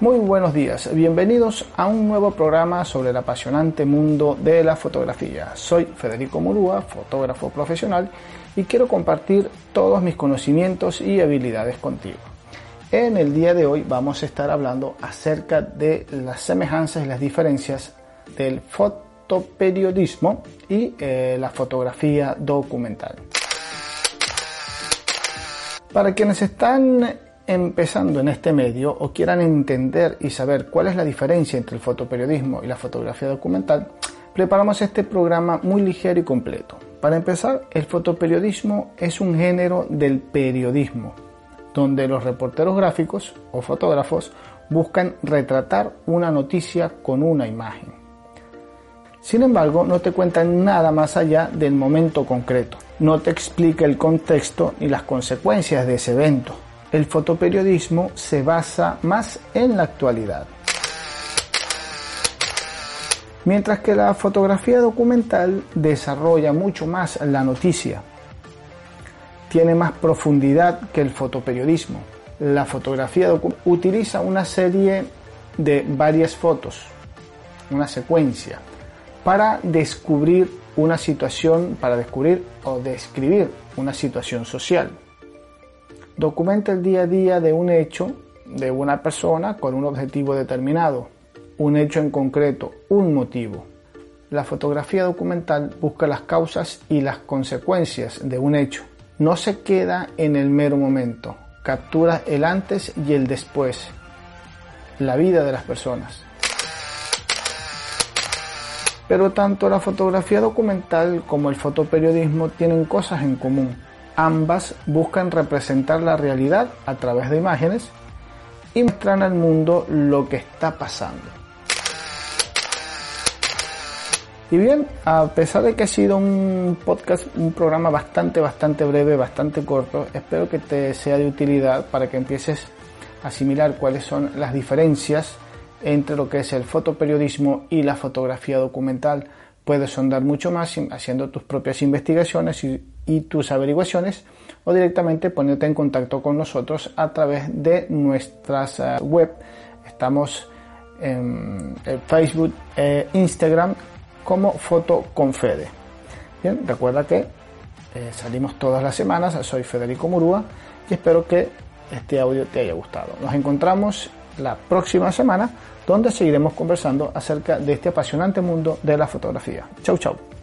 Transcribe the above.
Muy buenos días, bienvenidos a un nuevo programa sobre el apasionante mundo de la fotografía. Soy Federico Murúa, fotógrafo profesional, y quiero compartir todos mis conocimientos y habilidades contigo. En el día de hoy vamos a estar hablando acerca de las semejanzas y las diferencias del fotoperiodismo y eh, la fotografía documental. Para quienes están empezando en este medio o quieran entender y saber cuál es la diferencia entre el fotoperiodismo y la fotografía documental, preparamos este programa muy ligero y completo. Para empezar, el fotoperiodismo es un género del periodismo, donde los reporteros gráficos o fotógrafos buscan retratar una noticia con una imagen. Sin embargo, no te cuentan nada más allá del momento concreto, no te explica el contexto ni las consecuencias de ese evento, el fotoperiodismo se basa más en la actualidad. Mientras que la fotografía documental desarrolla mucho más la noticia, tiene más profundidad que el fotoperiodismo. La fotografía utiliza una serie de varias fotos, una secuencia, para descubrir una situación, para descubrir o describir una situación social documenta el día a día de un hecho, de una persona con un objetivo determinado, un hecho en concreto, un motivo. La fotografía documental busca las causas y las consecuencias de un hecho. No se queda en el mero momento, captura el antes y el después, la vida de las personas. Pero tanto la fotografía documental como el fotoperiodismo tienen cosas en común Ambas buscan representar la realidad a través de imágenes y muestran al mundo lo que está pasando. Y bien, a pesar de que ha sido un podcast, un programa bastante, bastante breve, bastante corto, espero que te sea de utilidad para que empieces a asimilar cuáles son las diferencias entre lo que es el fotoperiodismo y la fotografía documental. Puedes sondar mucho más haciendo tus propias investigaciones y tus averiguaciones o directamente ponerte en contacto con nosotros a través de nuestras eh, web. Estamos en, Facebook e Instagram como Foto con Fede. Bien, recuerda que eh, salimos todas las semanas. Soy Federico Murúa y espero que este audio te haya gustado. Nos encontramos la próxima semana donde seguiremos conversando acerca de este apasionante mundo de la fotografía. Chau, chau.